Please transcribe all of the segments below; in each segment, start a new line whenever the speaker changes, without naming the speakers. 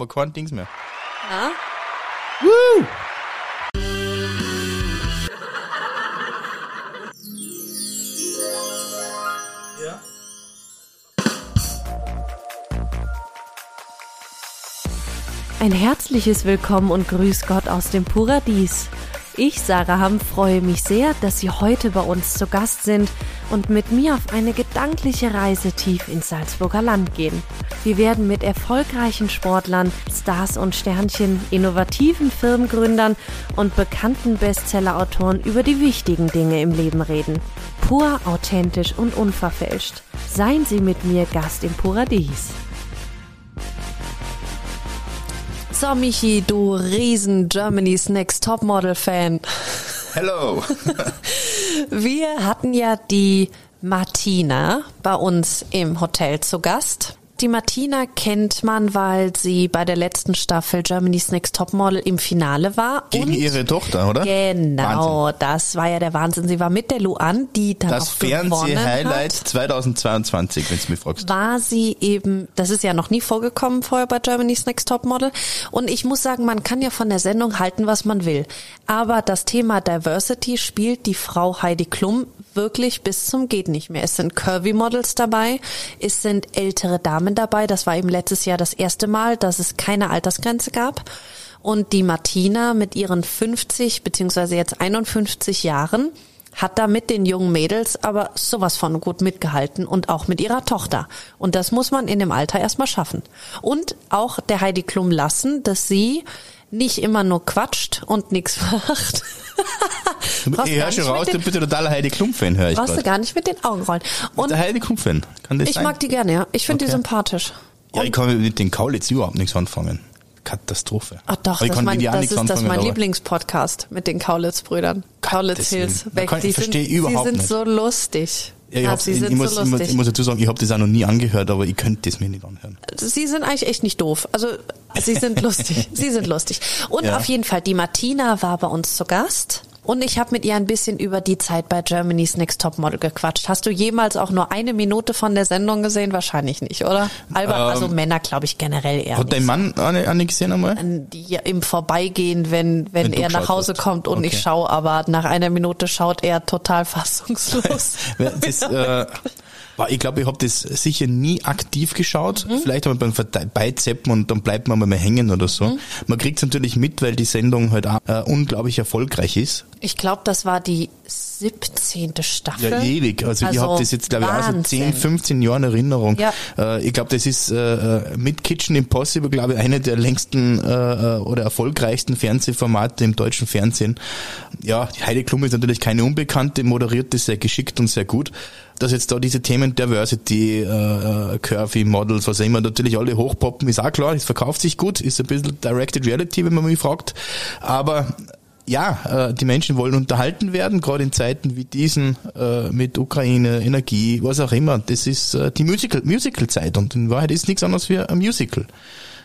wir kein Dings mehr.
Na?
Woo!
Ein herzliches Willkommen und Grüß Gott aus dem Paradies. Ich, Sarah Hamm, freue mich sehr, dass Sie heute bei uns zu Gast sind und mit mir auf eine gedankliche Reise tief ins Salzburger Land gehen. Wir werden mit erfolgreichen Sportlern, Stars und Sternchen, innovativen Firmengründern und bekannten Bestsellerautoren über die wichtigen Dinge im Leben reden. Pur, authentisch und unverfälscht. Seien Sie mit mir Gast im Paradies. So, Michi, du riesen Germany's Next Topmodel Fan.
Hello.
Wir hatten ja die Martina bei uns im Hotel zu Gast. Die Martina kennt man, weil sie bei der letzten Staffel Germany's Next Topmodel im Finale war.
Gegen ihre Tochter, oder?
Genau,
Wahnsinn.
das war ja der Wahnsinn. Sie war mit der Luan, die dann
Das
auch gewonnen
Fernseh-Highlight
hat.
2022, wenn du mich fragst.
war sie eben, das ist ja noch nie vorgekommen vorher bei Germany's Next Topmodel. Und ich muss sagen, man kann ja von der Sendung halten, was man will. Aber das Thema Diversity spielt die Frau Heidi Klum wirklich bis zum geht nicht mehr. Es sind Curvy Models dabei, es sind ältere Damen dabei. Das war eben letztes Jahr das erste Mal, dass es keine Altersgrenze gab. Und die Martina mit ihren 50 beziehungsweise jetzt 51 Jahren hat da mit den jungen Mädels aber sowas von gut mitgehalten und auch mit ihrer Tochter. Und das muss man in dem Alter erstmal schaffen. Und auch der Heidi Klum lassen, dass sie nicht immer nur quatscht und nichts macht.
Ich höre schon raus, du bist totaler Heidi Klum-Fan, höre ich
Brauchst du gar nicht mit den Augen rollen. Und
Der Heidi Klum-Fan, kann das
ich
sein?
mag die gerne, ja. Ich finde die
Okay.
sympathisch.
ja, ich kann mit den Kaulitz überhaupt nichts anfangen. Katastrophe.
Ach doch,
ich
das, mein, das ist das mein Lieblingspodcast mit den Kaulitz-Brüdern. Kaulitz Hills. Weg. Die
ich verstehe
sind, Sie sind so lustig.
Ja, ich, hab's,
sie
ich, ich, muss,
so
ich muss dazu sagen, ich habe das auch noch nie angehört, aber ich könnte das mir nicht anhören.
Sie sind eigentlich echt nicht doof. Also sie sind lustig. sie sind lustig. Und
Ja.
auf jeden Fall, die Martina war bei uns zu Gast. Und ich habe mit ihr ein bisschen über die Zeit bei Germany's Next Topmodel gequatscht. Hast du jemals auch nur eine Minute von der Sendung gesehen? Wahrscheinlich nicht, oder? Albert, also Männer glaube ich generell eher
Ähm, Hat dein Mann eine, eine gesehen einmal?
die im Vorbeigehen, wenn, wenn,
Wenn
er nach Hause
hast.
kommt und ich
Okay.
schaue, aber nach einer Minute schaut er total fassungslos.
Das, äh, ich glaube, ich habe das sicher nie aktiv geschaut.
Mhm.
Vielleicht einmal beim Vorbeizappen und dann bleibt man mal hängen oder so.
Mhm.
Man kriegt es natürlich mit, weil die Sendung halt auch, äh, unglaublich erfolgreich ist.
Ich glaube, das war die 17. Staffel.
Ja, ewig. Also, ich habe das jetzt, glaube ich, auch so
Wahnsinn.
10, 15 Jahre in Erinnerung.
Ja.
Äh, ich glaube, das ist äh, mit Kitchen Impossible, glaube ich, eine der längsten äh, oder erfolgreichsten Fernsehformate im deutschen Fernsehen. Ja, die Heidi Klum ist natürlich keine Unbekannte, moderiert das sehr geschickt und sehr gut. Dass jetzt da diese Themen Diversity, äh, äh, Curvy, Models, was auch immer, natürlich alle hochpoppen, ist auch klar, es verkauft sich gut, ist ein bisschen Directed Reality, wenn man mich fragt. Aber ja, äh, die Menschen wollen unterhalten werden, gerade in Zeiten wie diesen äh, mit Ukraine, Energie, was auch immer. Das ist äh, die Musical Musical Zeit und in Wahrheit ist nichts anderes wie ein Musical.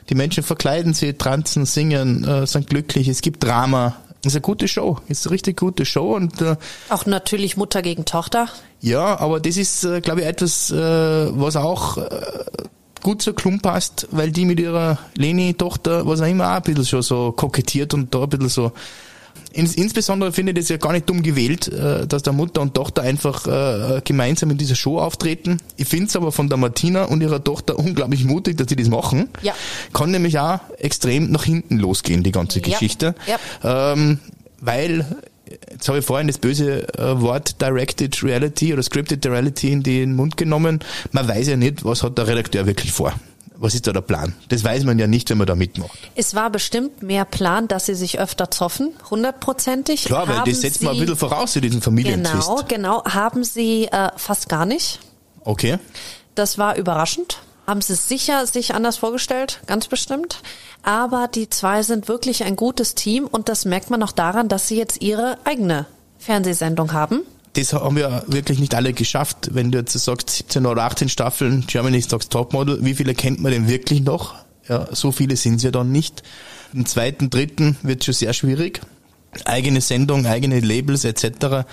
Die Menschen verkleiden sich, tanzen, singen, äh, sind glücklich. Es gibt Drama. Ist eine gute Show, ist eine richtig gute Show und äh,
Auch natürlich Mutter gegen Tochter.
ja, aber das ist, äh, glaube ich, etwas, äh, was auch äh, gut zur Klum passt, weil die mit ihrer Leni-Tochter, was auch immer, auch ein bisschen schon so kokettiert und da ein bisschen so. Ins, insbesondere finde ich das ja gar nicht dumm gewählt, äh, dass da Mutter und Tochter einfach äh, gemeinsam in dieser Show auftreten. Ich finde es aber von der Martina und ihrer Tochter unglaublich mutig, dass sie das machen.
Ja.
Kann nämlich auch extrem nach hinten losgehen, die ganze
Ja.
Geschichte.
Ja.
Ähm, weil, jetzt habe ich vorhin das böse äh, Wort Directed Reality oder Scripted Reality in den Mund genommen. Man weiß ja nicht, was hat der Redakteur wirklich vor. Was ist da der Plan? Das weiß man ja nicht, wenn man da mitmacht.
Es war bestimmt mehr Plan, dass sie sich öfter zoffen, hundertprozentig.
Klar, weil
Haben
das setzt man ein bisschen voraus in diesen Familientvist.
Genau, genau. Haben sie äh, fast gar nicht.
Okay.
Das war überraschend. Haben sie sicher sich anders vorgestellt, ganz bestimmt. Aber die zwei sind wirklich ein gutes Team und das merkt man auch daran, dass sie jetzt ihre eigene Fernsehsendung haben.
Das haben wir wirklich nicht alle geschafft. Wenn du jetzt sagst 17 oder 18 Staffeln Germany's Next Topmodel, wie viele kennt man denn wirklich noch? Ja, so viele sind es ja dann nicht. Im zweiten, dritten wird schon sehr schwierig. Eigene Sendung, eigene Labels etc.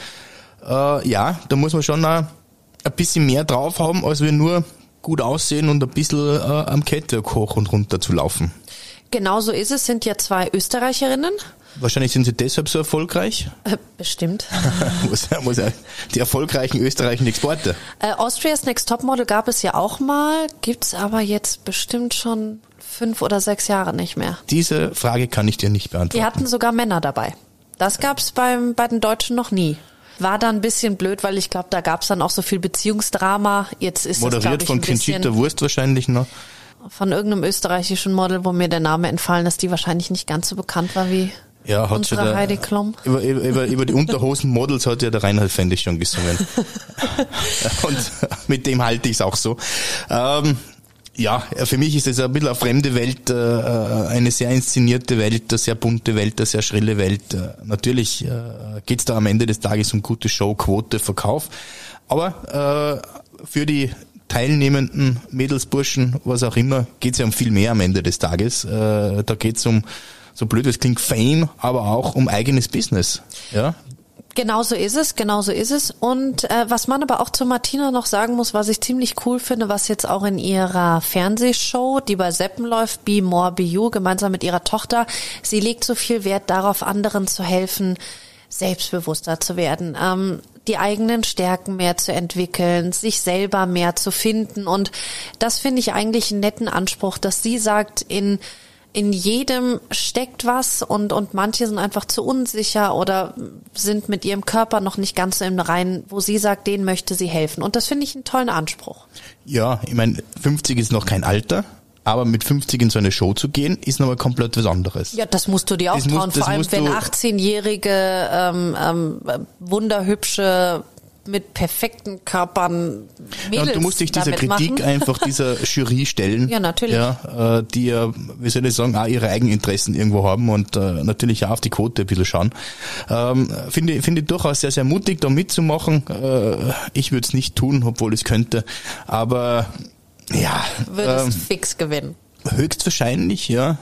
Äh, ja, da muss man schon auch ein bisschen mehr drauf haben, als wir nur gut aussehen und ein bisschen äh, am Catwalk hoch und runter zu laufen.
Genau so ist es, sind ja zwei Österreicherinnen.
Wahrscheinlich sind sie deshalb so erfolgreich.
Äh, bestimmt.
muss, muss ja die erfolgreichen österreichischen Exporte.
Äh, Austria's Next Topmodel gab es ja auch mal, gibt's aber jetzt bestimmt schon fünf oder sechs Jahre nicht mehr.
Diese Frage kann ich dir nicht beantworten.
Die hatten sogar Männer dabei. Das gab's beim bei den Deutschen noch nie. War dann ein bisschen blöd, weil ich glaube, da gab's dann auch so viel Beziehungsdrama. Jetzt ist
Moderiert
das,
von Conchita Wurst wahrscheinlich noch.
Von irgendeinem österreichischen Model, wo mir der Name entfallen ist, die wahrscheinlich nicht ganz so bekannt war wie
ja, hat
unsere
der,
Heidi Klum.
Über, über, über die Unterhosen-Models hat ja der Reinhard Fendig schon gesungen. Und mit dem halte ich es auch so. Ähm, ja, für mich ist es ein bisschen eine fremde Welt, äh, eine sehr inszenierte Welt, eine sehr bunte Welt, eine sehr schrille Welt. Äh, natürlich äh, geht es da am Ende des Tages um gute Show, Quote, Verkauf. Aber äh, für die teilnehmenden Mädels, Burschen, was auch immer, geht es ja um viel mehr am Ende des Tages. Äh, da geht es um, so blöd es klingt, Fame, aber auch um eigenes Business. Ja,
Genau so ist es, genau so ist es. Und äh, was man aber auch zu Martina noch sagen muss, was ich ziemlich cool finde, was jetzt auch in ihrer Fernsehshow, die bei Seppen läuft, Be More Be You, gemeinsam mit ihrer Tochter, sie legt so viel Wert darauf, anderen zu helfen, selbstbewusster zu werden, ähm, die eigenen Stärken mehr zu entwickeln, sich selber mehr zu finden. Und das finde ich eigentlich einen netten Anspruch, dass sie sagt, in in jedem steckt was und, und manche sind einfach zu unsicher oder sind mit ihrem Körper noch nicht ganz so im Reinen, wo sie sagt, denen möchte sie helfen. Und das finde ich einen tollen Anspruch.
Ja, ich meine, 50 ist noch kein Alter. Aber mit 50 in so eine Show zu gehen, ist nochmal komplett was anderes.
Ja, das musst du dir auch
Das
trauen. Vor allem, wenn
du-
18-jährige, ähm, ähm, wunderhübsche, mit perfekten Körpern
Ja,
Mädels
und du musst dich dieser Kritik
machen.
einfach dieser Jury stellen.
Ja, natürlich.
Ja, äh, die ja, wie soll ich sagen, auch ihre Eigeninteressen irgendwo haben und äh, natürlich auch auf die Quote ein bisschen schauen. Ähm, finde, finde ich durchaus sehr, sehr mutig, da mitzumachen. Äh, ich würde es nicht tun, obwohl ich es könnte. Aber ja,
Würdest
ähm,
fix gewinnen.
höchstwahrscheinlich, ja.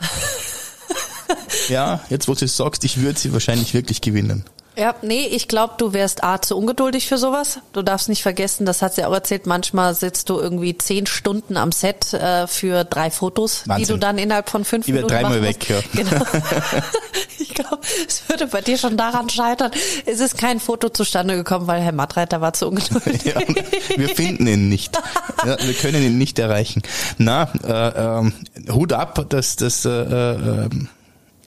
ja, jetzt wo du es sagst, ich würde sie wahrscheinlich wirklich gewinnen.
Ja, nee, ich glaube, du wärst A zu ungeduldig für sowas. Du darfst nicht vergessen, das hat sie auch erzählt, manchmal sitzt du irgendwie zehn Stunden am Set äh, für drei Fotos, die
Wahnsinn.
du dann innerhalb von fünf
Ich
Minuten
dreimal weg, ja.
Genau. ich glaube, es würde bei dir schon daran scheitern. Es ist kein Foto zustande gekommen, weil Herr Mattreiter war zu ungeduldig.
Ja, wir finden ihn nicht. Ja, wir können ihn nicht erreichen. Na, äh, ähm, Hut ab, dass das äh, äh,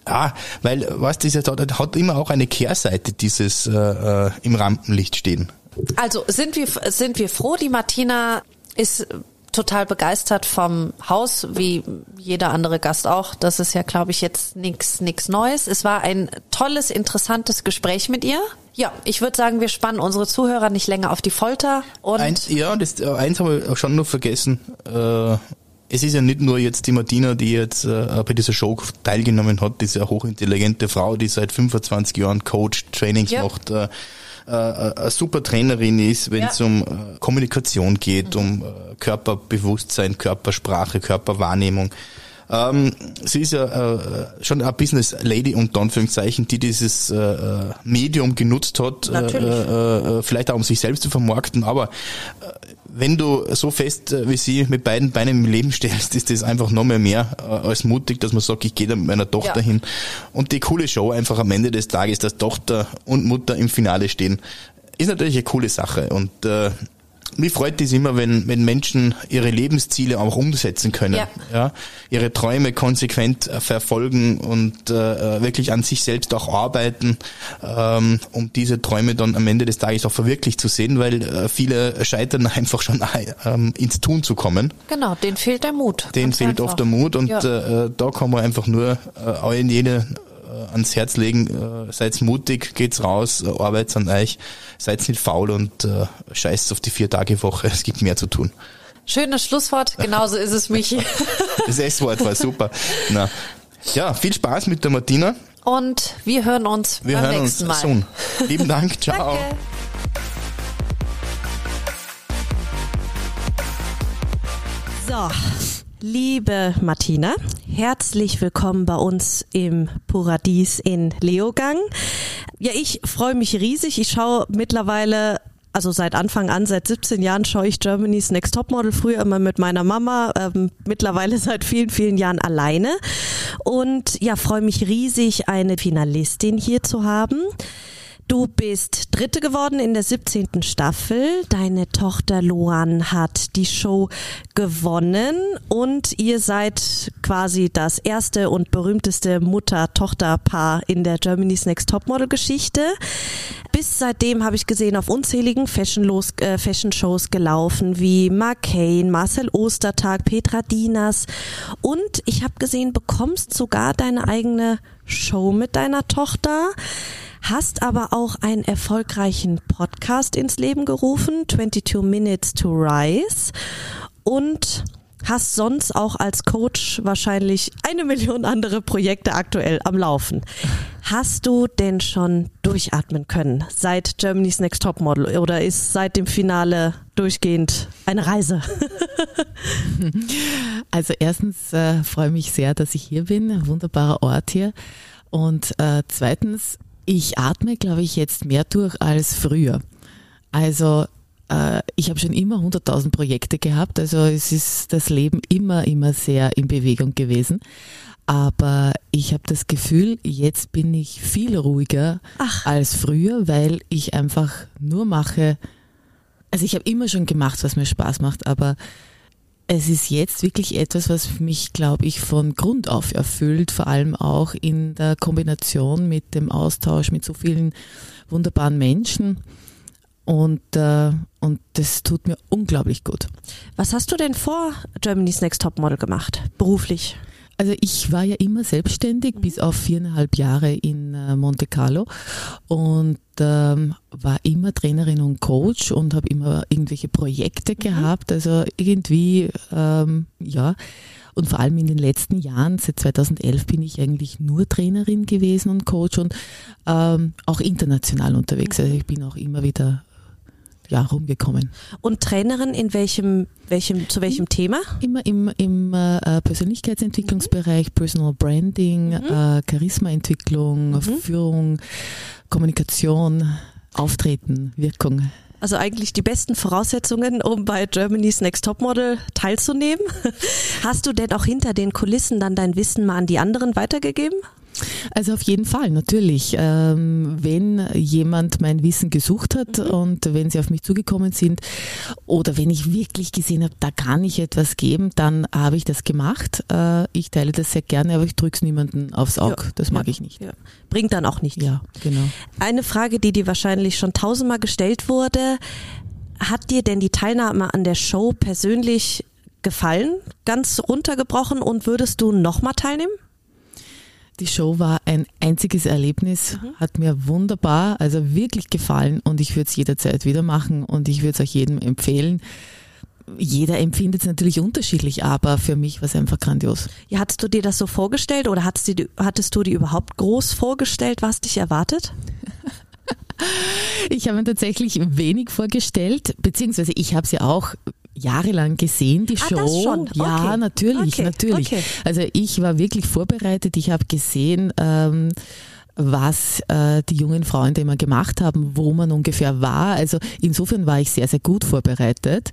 ja, weil was das jetzt hat, hat immer auch eine Kehrseite dieses äh, äh, im Rampenlicht stehen.
Also sind wir, sind wir froh, die Martina ist total begeistert vom Haus, wie jeder andere Gast auch. Das ist ja, glaube ich, jetzt nichts nix Neues. Es war ein tolles, interessantes Gespräch mit ihr. Ja, ich würde sagen, wir spannen unsere Zuhörer nicht länger auf die Folter. Und
Eins, ja, das, äh, eins haben wir schon noch vergessen. Äh, es ist ja nicht nur jetzt die Martina, die jetzt äh, bei dieser Show teilgenommen hat, diese hochintelligente Frau, die seit 25 Jahren coacht, Trainings
Ja.
macht, äh, äh, eine super Trainerin ist, wenn es
Ja.
um äh, Kommunikation geht, um äh, Körperbewusstsein, Körpersprache, Körperwahrnehmung. Ähm, sie ist ja äh, schon eine Business Lady unter Anführungszeichen, die dieses äh, äh, Medium genutzt hat, äh, äh, äh, vielleicht auch um sich selbst zu vermarkten, aber äh, wenn du so fest äh, wie sie mit beiden Beinen im Leben stehst, ist das einfach noch mehr mehr äh, als mutig, dass man sagt, ich gehe da mit meiner Tochter
Ja.
hin. Und die coole Show einfach am Ende des Tages, dass Tochter und Mutter im Finale stehen, ist natürlich eine coole Sache. Und äh, mich freut es immer, wenn, wenn Menschen ihre Lebensziele auch umsetzen können.
Ja.
Ja, ihre Träume konsequent äh, verfolgen und äh, wirklich an sich selbst auch arbeiten, ähm, um diese Träume dann am Ende des Tages auch verwirklicht zu sehen, weil äh, viele scheitern einfach schon ähm, ins Tun zu kommen.
genau, denen fehlt der Mut.
Denen fehlt
einfach.
oft der Mut und
Ja.
äh, da kann man einfach nur äh, allen jene äh, ans Herz legen, äh, seid mutig, geht's raus, äh, arbeitet an euch, seid nicht faul und äh, scheißt auf die vier Tage Woche, es gibt mehr zu tun.
Schönes Schlusswort, genauso ist es, Michi.
Das S-Wort war super. Na, ja, viel Spaß mit der Martina.
Und wir hören uns
Wir
beim
hören uns
nächsten Mal.
soon. Lieben Dank, ciao.
Danke.
So, liebe Martina, herzlich willkommen bei uns im Paradies in Leogang. Ja, ich freue mich riesig. Ich schaue mittlerweile also seit Anfang an, seit 17 Jahren schaue ich Germany's Next Topmodel, früher immer mit meiner Mama, ähm, mittlerweile seit vielen, vielen Jahren alleine. Und ja, freue mich riesig, eine Finalistin hier zu haben. Du bist Dritte geworden in der 17. Staffel. Deine Tochter Luan hat die Show gewonnen und ihr seid quasi das erste und berühmteste Mutter-Tochter-Paar in der Germany's Next Topmodel-Geschichte. Bis seitdem habe ich gesehen auf unzähligen Fashion-Shows äh, Fashion gelaufen, wie Mark Kane, Marcel Ostertag, Petra Dinas und ich habe gesehen, bekommst sogar deine eigene Show mit deiner Tochter hast aber auch einen erfolgreichen Podcast ins Leben gerufen, 22 Minutes to Rise und hast sonst auch als Coach wahrscheinlich eine Million andere Projekte aktuell am Laufen. Hast du denn schon durchatmen können seit Germany's Next Top Model oder ist seit dem Finale durchgehend eine Reise?
Also erstens äh, freue mich sehr, dass ich hier bin. Wunderbarer Ort hier. Und äh, zweitens ich atme, glaube ich, jetzt mehr durch als früher. Also äh, ich habe schon immer 100.000 Projekte gehabt, also es ist das Leben immer, immer sehr in Bewegung gewesen. Aber ich habe das Gefühl, jetzt bin ich viel ruhiger Ach. als früher, weil ich einfach nur mache. Also ich habe immer schon gemacht, was mir Spaß macht, aber es ist jetzt wirklich etwas, was mich, glaube ich, von Grund auf erfüllt, vor allem auch in der Kombination mit dem Austausch mit so vielen wunderbaren Menschen. Und, äh, und das tut mir unglaublich gut.
Was hast du denn vor Germany's Next Top Model gemacht, beruflich?
Also ich war ja immer selbstständig mhm. bis auf viereinhalb Jahre in äh, Monte Carlo und ähm, war immer Trainerin und Coach und habe immer irgendwelche Projekte mhm. gehabt. Also irgendwie, ähm, ja. Und vor allem in den letzten Jahren, seit 2011 bin ich eigentlich nur Trainerin gewesen und Coach und ähm, auch international unterwegs. Also ich bin auch immer wieder ja, rumgekommen.
Und Trainerin in welchem, welchem, zu welchem Thema?
Immer im, im äh, Persönlichkeitsentwicklungsbereich, Personal Branding, mhm. äh, Charismaentwicklung, mhm. Führung, Kommunikation, Auftreten, Wirkung.
Also eigentlich die besten Voraussetzungen, um bei Germany's Next Topmodel teilzunehmen. Hast du denn auch hinter den Kulissen dann dein Wissen mal an die anderen weitergegeben?
Also auf jeden Fall, natürlich. Ähm, wenn jemand mein Wissen gesucht hat mhm. und wenn sie auf mich zugekommen sind oder wenn ich wirklich gesehen habe, da kann ich etwas geben, dann habe ich das gemacht. Äh, ich teile das sehr gerne, aber ich drücke es niemanden aufs Auge. Ja, das mag ja, ich nicht. Ja.
Bringt dann auch nichts.
Ja, genau.
Eine Frage, die dir wahrscheinlich schon tausendmal gestellt wurde. Hat dir denn die Teilnahme an der Show persönlich gefallen, ganz runtergebrochen und würdest du nochmal teilnehmen?
Die Show war ein einziges Erlebnis, mhm. hat mir wunderbar, also wirklich gefallen und ich würde es jederzeit wieder machen und ich würde es euch jedem empfehlen. Jeder empfindet es natürlich unterschiedlich, aber für mich war es einfach grandios.
Ja, hattest du dir das so vorgestellt oder hattest du, hattest du dir überhaupt groß vorgestellt, was dich erwartet?
Ich habe mir tatsächlich wenig vorgestellt, beziehungsweise ich habe es ja auch jahrelang gesehen, die ah, Show. Das schon. Ja, okay. natürlich, okay. natürlich. Okay. Also ich war wirklich vorbereitet. Ich habe gesehen, ähm, was äh, die jungen Frauen da immer gemacht haben, wo man ungefähr war. Also insofern war ich sehr, sehr gut vorbereitet.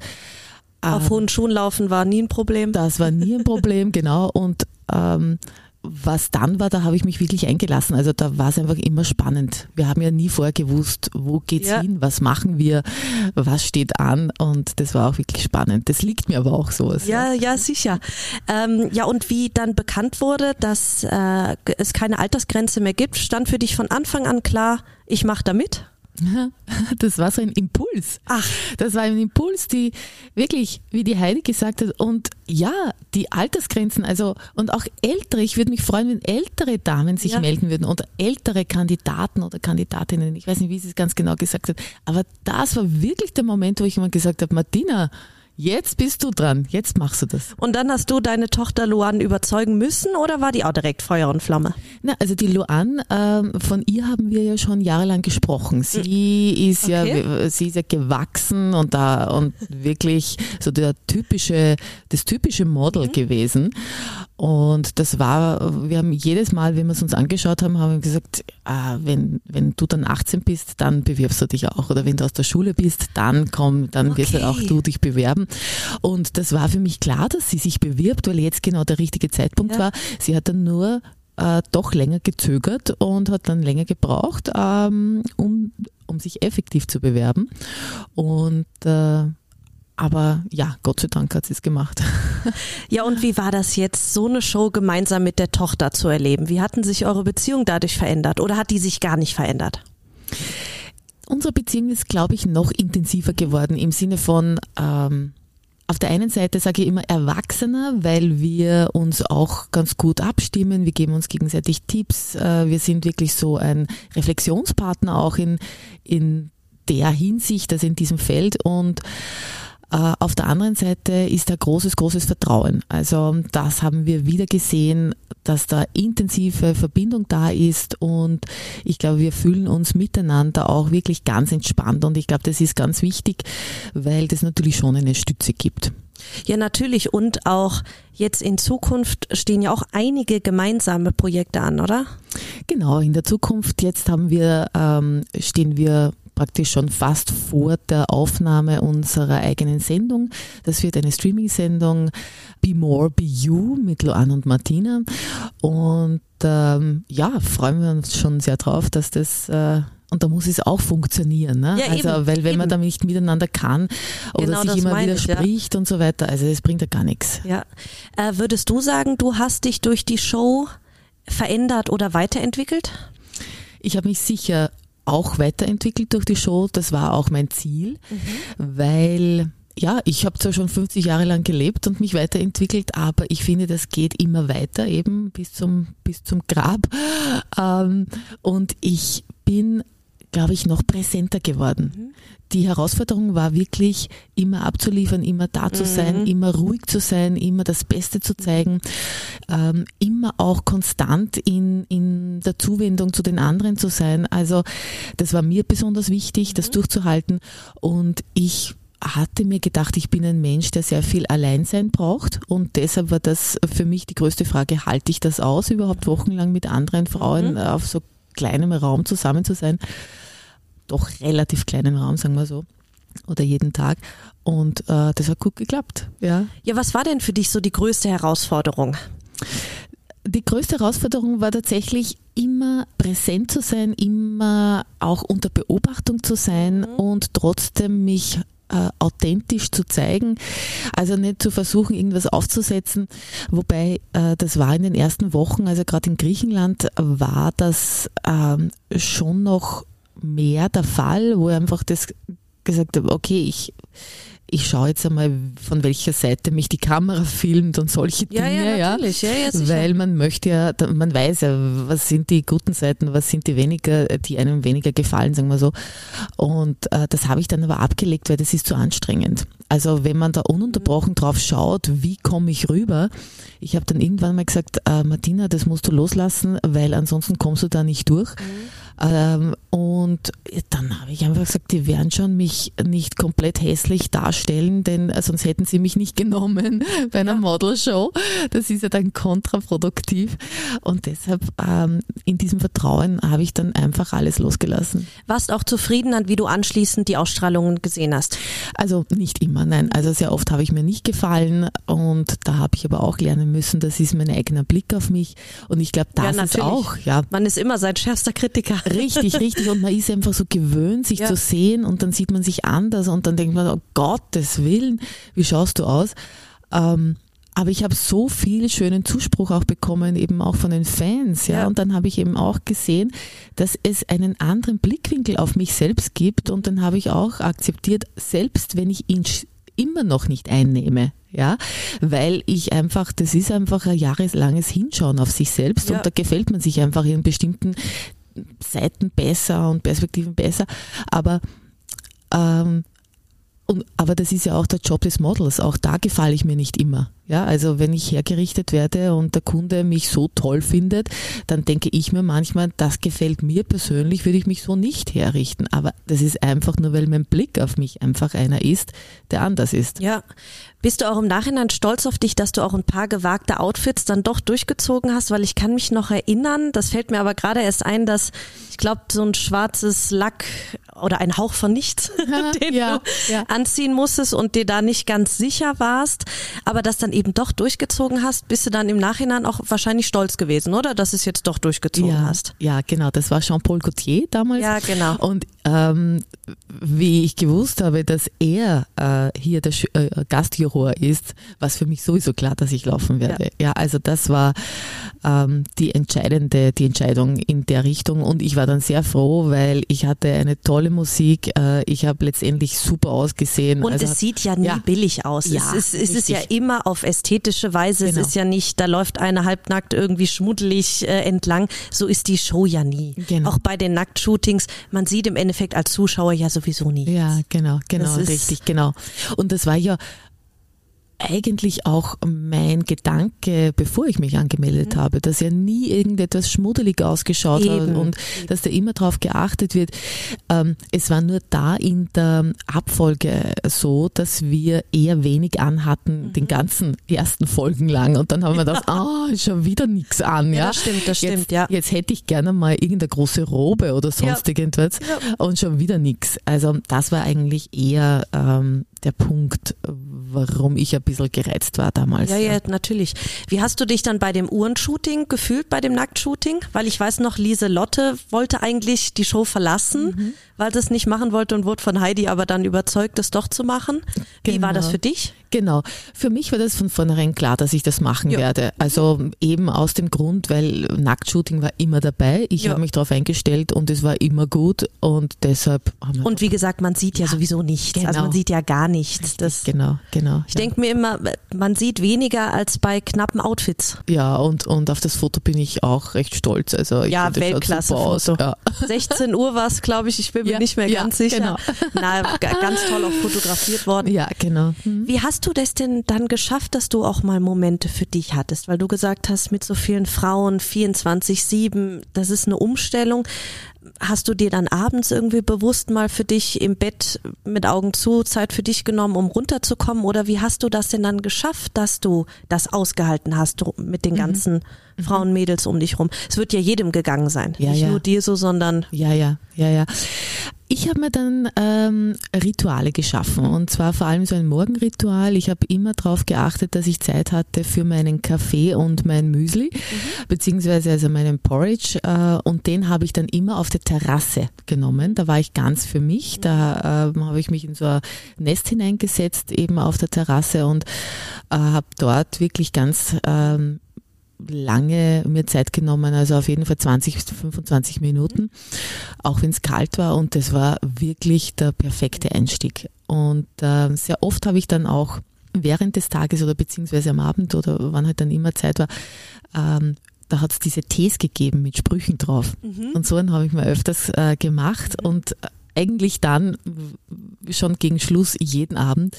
Auf ähm, hohen Schuhen laufen war nie ein Problem.
Das war nie ein Problem, genau. Und ähm, was dann war, da habe ich mich wirklich eingelassen. Also da war es einfach immer spannend. Wir haben ja nie vorher gewusst, wo geht's ja. hin, was machen wir, was steht an und das war auch wirklich spannend. Das liegt mir aber auch so.
Ja, ja, sicher. Ähm, ja, und wie dann bekannt wurde, dass äh, es keine Altersgrenze mehr gibt, stand für dich von Anfang an klar, ich mache da mit?
Das war so ein Impuls. Ach. Das war ein Impuls, die wirklich, wie die Heidi gesagt hat, und ja, die Altersgrenzen, also und auch ältere, ich würde mich freuen, wenn ältere Damen sich ja. melden würden oder ältere Kandidaten oder Kandidatinnen, ich weiß nicht, wie sie es ganz genau gesagt hat, aber das war wirklich der Moment, wo ich immer gesagt habe, Martina, Jetzt bist du dran, jetzt machst du das.
Und dann hast du deine Tochter Luan überzeugen müssen oder war die auch direkt Feuer und Flamme?
Na, also die Luan, ähm, von ihr haben wir ja schon jahrelang gesprochen. Sie ist okay. ja, sie ist ja gewachsen und da und wirklich so der typische, das typische Model mhm. gewesen. Und das war, wir haben jedes Mal, wenn wir es uns angeschaut haben, haben wir gesagt, ah, wenn, wenn du dann 18 bist, dann bewirbst du dich auch. Oder wenn du aus der Schule bist, dann komm, dann okay. wirst auch du dich bewerben. Und das war für mich klar, dass sie sich bewirbt, weil jetzt genau der richtige Zeitpunkt ja. war. Sie hat dann nur äh, doch länger gezögert und hat dann länger gebraucht, ähm, um, um sich effektiv zu bewerben. Und äh, aber ja, Gott sei Dank hat sie es gemacht.
Ja, und wie war das jetzt, so eine Show gemeinsam mit der Tochter zu erleben? Wie hatten sich eure Beziehung dadurch verändert oder hat die sich gar nicht verändert?
Unsere Beziehung ist, glaube ich, noch intensiver geworden im Sinne von, ähm, auf der einen Seite sage ich immer erwachsener, weil wir uns auch ganz gut abstimmen. Wir geben uns gegenseitig Tipps. Äh, wir sind wirklich so ein Reflexionspartner auch in, in der Hinsicht, also in diesem Feld und auf der anderen Seite ist da großes, großes Vertrauen. Also das haben wir wieder gesehen, dass da intensive Verbindung da ist und ich glaube, wir fühlen uns miteinander auch wirklich ganz entspannt und ich glaube, das ist ganz wichtig, weil das natürlich schon eine Stütze gibt.
Ja, natürlich. Und auch jetzt in Zukunft stehen ja auch einige gemeinsame Projekte an, oder?
Genau, in der Zukunft jetzt haben wir, ähm, stehen wir praktisch schon fast vor der Aufnahme unserer eigenen Sendung. Das wird eine Streaming-Sendung Be More, Be You mit Loan und Martina. Und ähm, ja, freuen wir uns schon sehr drauf, dass das äh, und da muss es auch funktionieren. Ne? Ja, also, eben, weil wenn eben. man da nicht miteinander kann oder genau sich immer widerspricht ja. und so weiter, also das bringt ja gar nichts.
Ja. Äh, würdest du sagen, du hast dich durch die Show verändert oder weiterentwickelt?
Ich habe mich sicher auch weiterentwickelt durch die Show. Das war auch mein Ziel, mhm. weil ja, ich habe zwar schon 50 Jahre lang gelebt und mich weiterentwickelt, aber ich finde, das geht immer weiter, eben bis zum, bis zum Grab. Ähm, und ich bin, glaube ich, noch präsenter geworden. Mhm die Herausforderung war wirklich, immer abzuliefern, immer da zu sein, mhm. immer ruhig zu sein, immer das Beste zu zeigen, ähm, immer auch konstant in, in der Zuwendung zu den anderen zu sein. Also das war mir besonders wichtig, das mhm. durchzuhalten. Und ich hatte mir gedacht, ich bin ein Mensch, der sehr viel Alleinsein braucht und deshalb war das für mich die größte Frage, halte ich das aus, überhaupt wochenlang mit anderen Frauen mhm. auf so kleinem Raum zusammen zu sein? Doch relativ kleinen Raum, sagen wir so, oder jeden Tag. Und äh, das hat gut geklappt. Ja.
ja, was war denn für dich so die größte Herausforderung?
Die größte Herausforderung war tatsächlich immer präsent zu sein, immer auch unter Beobachtung zu sein mhm. und trotzdem mich äh, authentisch zu zeigen. Also nicht zu versuchen, irgendwas aufzusetzen. Wobei äh, das war in den ersten Wochen, also gerade in Griechenland, war das ähm, schon noch mehr der Fall, wo ich einfach das gesagt habe, okay, ich, ich schaue jetzt einmal, von welcher Seite mich die Kamera filmt und solche Dinge. Ja, ja, natürlich. Ja, ja, sicher. Weil man möchte ja, man weiß ja, was sind die guten Seiten, was sind die weniger, die einem weniger gefallen, sagen wir so. Und äh, das habe ich dann aber abgelegt, weil das ist zu anstrengend. Also wenn man da ununterbrochen mhm. drauf schaut, wie komme ich rüber? Ich habe dann irgendwann mal gesagt, äh, Martina, das musst du loslassen, weil ansonsten kommst du da nicht durch. Mhm. Ähm, und dann habe ich einfach gesagt, die werden schon mich nicht komplett hässlich darstellen, denn äh, sonst hätten sie mich nicht genommen bei einer ja. Modelshow. Das ist ja dann kontraproduktiv. Und deshalb ähm, in diesem Vertrauen habe ich dann einfach alles losgelassen.
Warst auch zufrieden, wie du anschließend die Ausstrahlungen gesehen hast?
Also nicht immer, nein. Also sehr oft habe ich mir nicht gefallen und da habe ich aber auch lernen müssen, das ist mein eigener Blick auf mich. Und ich glaube, das ja, ist auch, ja.
Man ist immer sein schärfster Kritiker.
Richtig, richtig. Und man ist einfach so gewöhnt, sich ja. zu sehen und dann sieht man sich anders und dann denkt man, oh Gottes Willen, wie schaust du aus? Ähm, aber ich habe so viel schönen Zuspruch auch bekommen, eben auch von den Fans, ja. ja. Und dann habe ich eben auch gesehen, dass es einen anderen Blickwinkel auf mich selbst gibt. Und dann habe ich auch akzeptiert, selbst wenn ich ihn immer noch nicht einnehme, ja, weil ich einfach, das ist einfach ein jahreslanges Hinschauen auf sich selbst ja. und da gefällt man sich einfach in bestimmten Seiten besser und Perspektiven besser. Aber ähm, und, aber das ist ja auch der Job des Models. Auch da gefalle ich mir nicht immer. Ja, also wenn ich hergerichtet werde und der Kunde mich so toll findet, dann denke ich mir manchmal, das gefällt mir persönlich, würde ich mich so nicht herrichten. Aber das ist einfach nur, weil mein Blick auf mich einfach einer ist, der anders ist.
Ja. Bist du auch im Nachhinein stolz auf dich, dass du auch ein paar gewagte Outfits dann doch durchgezogen hast? Weil ich kann mich noch erinnern, das fällt mir aber gerade erst ein, dass ich glaube, so ein schwarzes Lack oder ein Hauch von nichts, den ja, du ja. Anziehen musstest und dir da nicht ganz sicher warst, aber das dann eben doch durchgezogen hast, bist du dann im Nachhinein auch wahrscheinlich stolz gewesen, oder? Dass es jetzt doch durchgezogen
ja,
hast.
Ja, genau. Das war Jean-Paul Gaultier damals.
Ja, genau.
Und ähm, wie ich gewusst habe, dass er äh, hier der äh, Gastjuror ist, war für mich sowieso klar, dass ich laufen werde. Ja, ja also das war ähm, die entscheidende, die Entscheidung in der Richtung. Und ich war dann sehr froh, weil ich hatte eine tolle Musik. Äh, ich habe letztendlich super ausgesehen.
Und also es sieht ja nie ja. billig aus. Ja, es, ist, es ist ja immer auf ästhetische Weise. Genau. Es ist ja nicht, da läuft eine halbnackt irgendwie schmuddelig äh, entlang. So ist die Show ja nie. Genau. Auch bei den Nacktshootings, man sieht im Endeffekt als Zuschauer ja sowieso nie.
Ja, genau, genau, richtig, genau. Und das war ja eigentlich auch mein Gedanke, bevor ich mich angemeldet mhm. habe, dass ja nie irgendetwas schmuddelig ausgeschaut Eben. hat und dass da immer darauf geachtet wird. Ähm, es war nur da in der Abfolge so, dass wir eher wenig anhatten, mhm. den ganzen ersten Folgen lang. Und dann haben wir gedacht, ah, oh, schon wieder nichts an. Ja, ja,
das stimmt, das
jetzt,
stimmt, ja.
Jetzt hätte ich gerne mal irgendeine große Robe oder sonst ja. irgendwas ja. und schon wieder nichts. Also das war eigentlich eher ähm, der Punkt, warum ich ein bisschen gereizt war damals.
Ja, ja, natürlich. Wie hast du dich dann bei dem Uhrenshooting gefühlt, bei dem Nacktshooting? Weil ich weiß noch, Lise Lotte wollte eigentlich die Show verlassen, mhm. weil sie es nicht machen wollte und wurde von Heidi aber dann überzeugt, das doch zu machen. Wie genau. war das für dich?
Genau. Für mich war das von vornherein klar, dass ich das machen ja. werde. Also eben aus dem Grund, weil Nacktshooting war immer dabei. Ich ja. habe mich darauf eingestellt und es war immer gut und deshalb
haben wir Und wie gesagt, man sieht ja, ja sowieso nichts. Genau. Also man sieht ja gar nichts.
Das, genau, genau.
Ich denke mir immer, man sieht weniger als bei knappen Outfits.
Ja, und, und auf das Foto bin ich auch recht stolz. Also ich
ja, Weltklasse Foto. Ja. 16 Uhr war es, glaube ich, ich bin mir nicht mehr ganz sicher. Genau. Na, ganz toll auch fotografiert worden.
Ja, genau.
Mhm. Wie hast du das denn dann geschafft, dass du auch mal Momente für dich hattest? Weil du gesagt hast, mit so vielen Frauen, 24-7, das ist eine Umstellung. Hast du dir dann abends irgendwie bewusst mal für dich im Bett mit Augen zu Zeit für dich genommen, um runterzukommen? Oder wie hast du das denn dann geschafft, dass du das ausgehalten hast mit den mhm. ganzen mhm. Frauen, Mädels um dich rum? Es wird ja jedem gegangen sein. Ja, Nicht ja. nur dir so, sondern.
Ja, ja, ja, ja. Ich habe mir dann ähm, Rituale geschaffen und zwar vor allem so ein Morgenritual. Ich habe immer darauf geachtet, dass ich Zeit hatte für meinen Kaffee und mein Müsli, mhm. beziehungsweise also meinen Porridge äh, und den habe ich dann immer auf der Terrasse genommen. Da war ich ganz für mich. Da äh, habe ich mich in so ein Nest hineingesetzt, eben auf der Terrasse und äh, habe dort wirklich ganz ähm, lange mir Zeit genommen, also auf jeden Fall 20 bis 25 Minuten, auch wenn es kalt war und das war wirklich der perfekte Einstieg. Und äh, sehr oft habe ich dann auch während des Tages oder beziehungsweise am Abend oder wann halt dann immer Zeit war, ähm, da hat es diese Tees gegeben mit Sprüchen drauf. Mhm. Und so einen habe ich mir öfters äh, gemacht mhm. und eigentlich dann schon gegen Schluss jeden Abend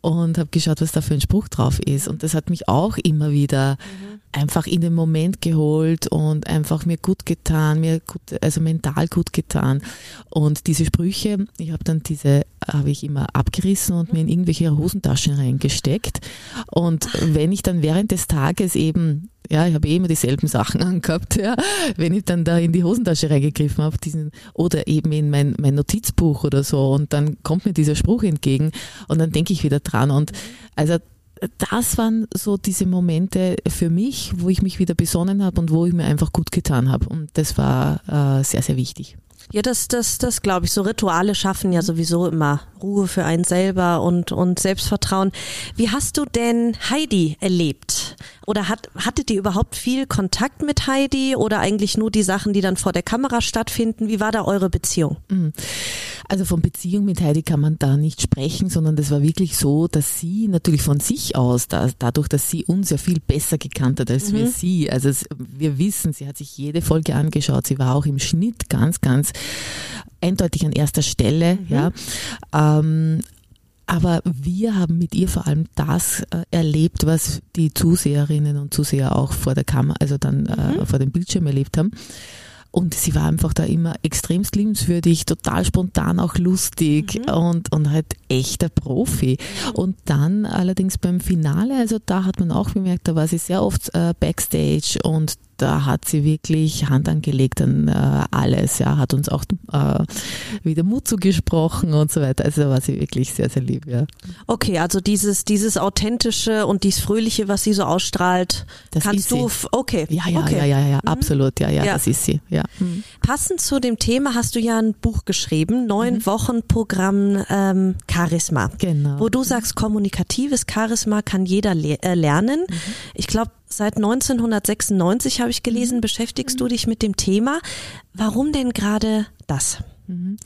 und habe geschaut, was da für ein Spruch drauf ist. Und das hat mich auch immer wieder mhm. einfach in den Moment geholt und einfach mir gut getan, mir gut, also mental gut getan. Und diese Sprüche, ich habe dann diese, habe ich immer abgerissen und mir in irgendwelche Hosentaschen reingesteckt. Und wenn ich dann während des Tages eben ja, ich habe eh immer dieselben Sachen angehabt, ja. Wenn ich dann da in die Hosentasche reingegriffen habe, diesen, oder eben in mein, mein Notizbuch oder so, und dann kommt mir dieser Spruch entgegen und dann denke ich wieder dran. Und also das waren so diese Momente für mich, wo ich mich wieder besonnen habe und wo ich mir einfach gut getan habe. Und das war äh, sehr, sehr wichtig.
Ja, das, das, das glaube ich. So Rituale schaffen ja sowieso immer Ruhe für einen selber und, und Selbstvertrauen. Wie hast du denn Heidi erlebt? Oder hat, hattet ihr überhaupt viel Kontakt mit Heidi oder eigentlich nur die Sachen, die dann vor der Kamera stattfinden? Wie war da eure Beziehung?
Mhm. Also von Beziehung mit Heidi kann man da nicht sprechen, sondern das war wirklich so, dass sie natürlich von sich aus, da, dadurch, dass sie uns ja viel besser gekannt hat als mhm. wir sie, also es, wir wissen, sie hat sich jede Folge angeschaut, sie war auch im Schnitt ganz, ganz eindeutig an erster Stelle, mhm. ja. Ähm, aber wir haben mit ihr vor allem das äh, erlebt, was die Zuseherinnen und Zuseher auch vor der Kamera, also dann äh, mhm. vor dem Bildschirm erlebt haben. Und sie war einfach da immer extremst liebenswürdig, total spontan, auch lustig mhm. und, und halt echter Profi. Mhm. Und dann allerdings beim Finale, also da hat man auch bemerkt, da war sie sehr oft äh, backstage und da hat sie wirklich Hand angelegt an äh, alles, ja, hat uns auch äh, wieder Mut zugesprochen und so weiter. Also da war sie wirklich sehr, sehr lieb, ja.
Okay, also dieses, dieses authentische und dieses Fröhliche, was sie so ausstrahlt, das kannst du,
sie.
okay.
Ja, ja,
okay.
ja, ja, ja, mhm. absolut, ja, ja, ja, das ist sie, ja.
Mhm. Passend zu dem Thema hast du ja ein Buch geschrieben, neun mhm. Wochen Programm ähm, Charisma.
Genau.
Wo du sagst, kommunikatives Charisma kann jeder le äh, lernen. Mhm. Ich glaube, Seit 1996 habe ich gelesen, mhm. beschäftigst du dich mit dem Thema. Warum denn gerade das?
Mhm.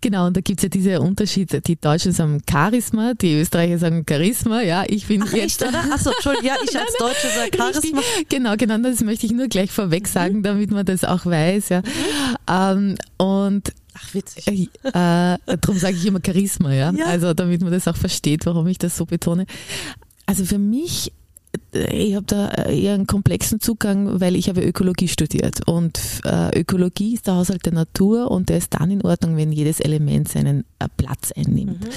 Genau, und da gibt es ja diese Unterschiede. Die Deutschen sagen Charisma, die Österreicher sagen Charisma. Ja, ich bin
Ach, jetzt. Echt, oder? Achso, Entschuldigung, ja, ich als Deutsche sage Charisma.
Richtig. Genau, genau, das möchte ich nur gleich vorweg mhm. sagen, damit man das auch weiß. Ja. Mhm. Ähm, und
Ach, witzig.
Äh, äh, darum sage ich immer Charisma, ja? ja. Also damit man das auch versteht, warum ich das so betone. Also für mich ich habe da eher einen komplexen Zugang, weil ich habe Ökologie studiert und äh, Ökologie ist der Haushalt der Natur und der ist dann in Ordnung, wenn jedes Element seinen äh, Platz einnimmt. Mhm.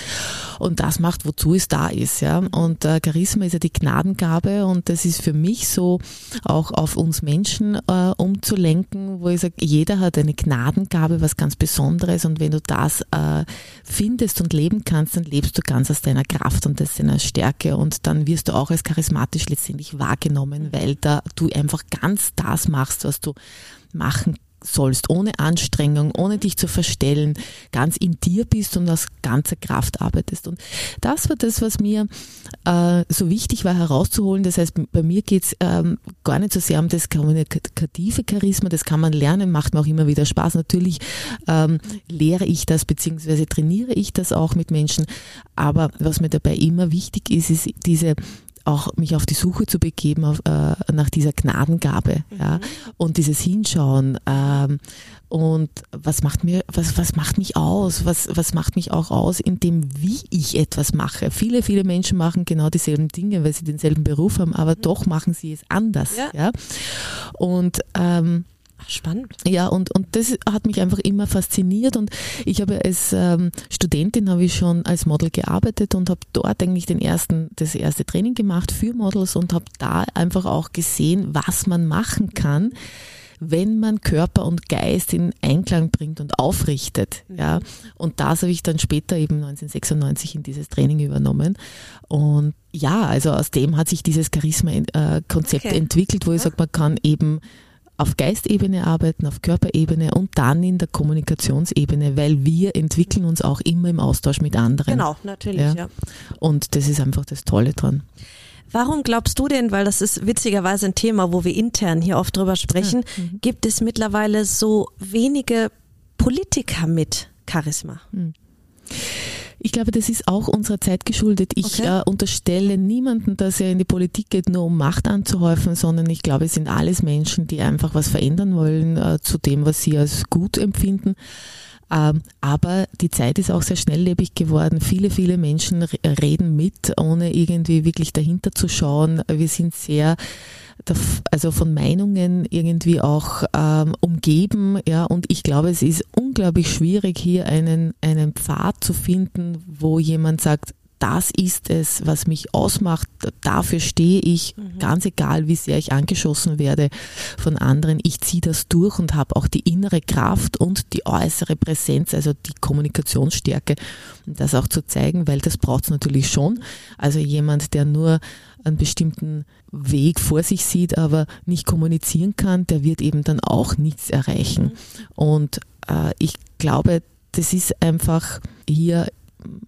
Und das macht, wozu es da ist. Ja? Und äh, Charisma ist ja die Gnadengabe und das ist für mich so auch auf uns Menschen äh, umzulenken, wo ich sage, jeder hat eine Gnadengabe, was ganz Besonderes und wenn du das äh, findest und leben kannst, dann lebst du ganz aus deiner Kraft und aus deiner Stärke und dann wirst du auch als charismatisch letztendlich wahrgenommen, weil da du einfach ganz das machst, was du machen sollst, ohne Anstrengung, ohne dich zu verstellen, ganz in dir bist und aus ganzer Kraft arbeitest. Und das war das, was mir äh, so wichtig war herauszuholen. Das heißt, bei mir geht's ähm, gar nicht so sehr um das kommunikative Charisma, das kann man lernen, macht mir auch immer wieder Spaß. Natürlich ähm, lehre ich das, beziehungsweise trainiere ich das auch mit Menschen. Aber was mir dabei immer wichtig ist, ist diese auch mich auf die Suche zu begeben auf, äh, nach dieser Gnadengabe mhm. ja, und dieses Hinschauen ähm, und was macht mir was was macht mich aus was was macht mich auch aus in dem wie ich etwas mache viele viele Menschen machen genau dieselben Dinge weil sie denselben Beruf haben aber mhm. doch machen sie es anders ja, ja? und ähm,
Spannend.
Ja, und, und das hat mich einfach immer fasziniert und ich habe als ähm, Studentin habe ich schon als Model gearbeitet und habe dort eigentlich den ersten, das erste Training gemacht für Models und habe da einfach auch gesehen, was man machen kann, wenn man Körper und Geist in Einklang bringt und aufrichtet. Mhm. Ja. Und das habe ich dann später eben 1996 in dieses Training übernommen. Und ja, also aus dem hat sich dieses Charisma-Konzept okay. entwickelt, wo ich sage, man kann eben auf Geistebene arbeiten, auf Körperebene und dann in der Kommunikationsebene, weil wir entwickeln uns auch immer im Austausch mit anderen.
Genau, natürlich, ja. ja.
Und das ist einfach das Tolle dran.
Warum glaubst du denn, weil das ist witzigerweise ein Thema, wo wir intern hier oft drüber sprechen, ja. mhm. gibt es mittlerweile so wenige Politiker mit Charisma? Mhm.
Ich glaube, das ist auch unserer Zeit geschuldet. Ich okay. äh, unterstelle niemanden, dass er in die Politik geht, nur um Macht anzuhäufen, sondern ich glaube, es sind alles Menschen, die einfach was verändern wollen äh, zu dem, was sie als gut empfinden. Ähm, aber die Zeit ist auch sehr schnelllebig geworden. Viele, viele Menschen reden mit, ohne irgendwie wirklich dahinter zu schauen. Wir sind sehr also von Meinungen irgendwie auch ähm, umgeben, ja, und ich glaube, es ist unglaublich schwierig, hier einen, einen Pfad zu finden, wo jemand sagt, das ist es, was mich ausmacht, dafür stehe ich, mhm. ganz egal, wie sehr ich angeschossen werde von anderen. Ich ziehe das durch und habe auch die innere Kraft und die äußere Präsenz, also die Kommunikationsstärke, um das auch zu zeigen, weil das braucht es natürlich schon. Also jemand, der nur einen bestimmten Weg vor sich sieht, aber nicht kommunizieren kann, der wird eben dann auch nichts erreichen. Mhm. Und äh, ich glaube, das ist einfach hier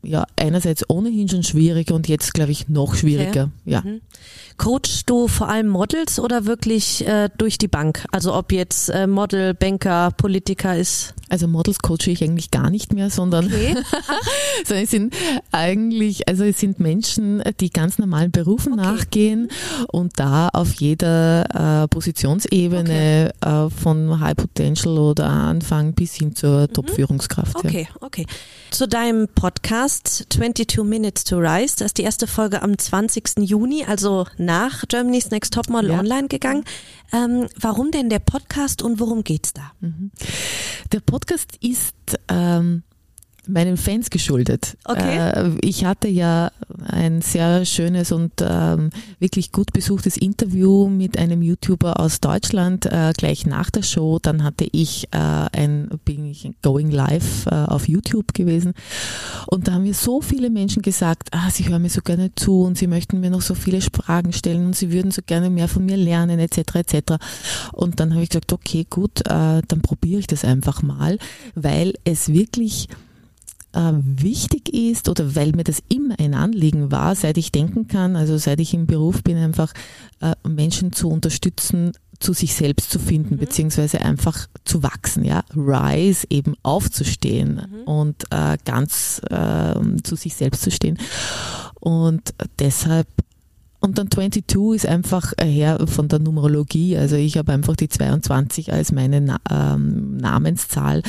ja einerseits ohnehin schon schwierig und jetzt glaube ich noch schwieriger. Okay. Ja. Mhm.
Coachst du vor allem Models oder wirklich äh, durch die Bank? Also ob jetzt äh, Model, Banker, Politiker ist?
Also Models coache ich eigentlich gar nicht mehr, sondern, okay. sondern es sind eigentlich, also es sind Menschen, die ganz normalen Berufen okay. nachgehen und da auf jeder äh, Positionsebene okay. äh, von High Potential oder Anfang bis hin zur mhm. Top-Führungskraft.
Okay, ja. okay. Zu deinem Podcast Podcast 22 Minutes to Rise. Da ist die erste Folge am 20. Juni, also nach Germany's Next Topmodel ja. online gegangen. Ähm, warum denn der Podcast und worum geht's da? Mhm.
Der Podcast ist ähm, meinen Fans geschuldet.
Okay.
Äh, ich hatte ja ein sehr schönes und ähm, wirklich gut besuchtes Interview mit einem YouTuber aus Deutschland äh, gleich nach der Show. Dann hatte ich äh, ein bin ich Going Live auf YouTube gewesen und da haben mir so viele Menschen gesagt, ah, sie hören mir so gerne zu und sie möchten mir noch so viele Fragen stellen und sie würden so gerne mehr von mir lernen etc. etc. Und dann habe ich gesagt, okay, gut, dann probiere ich das einfach mal, weil es wirklich äh, wichtig ist oder weil mir das immer ein Anliegen war, seit ich denken kann, also seit ich im Beruf bin, einfach äh, Menschen zu unterstützen, zu sich selbst zu finden, mhm. beziehungsweise einfach zu wachsen, ja. Rise, eben aufzustehen mhm. und äh, ganz äh, zu sich selbst zu stehen. Und deshalb und dann 22 ist einfach her von der Numerologie. Also ich habe einfach die 22 als meine Na ähm, Namenszahl.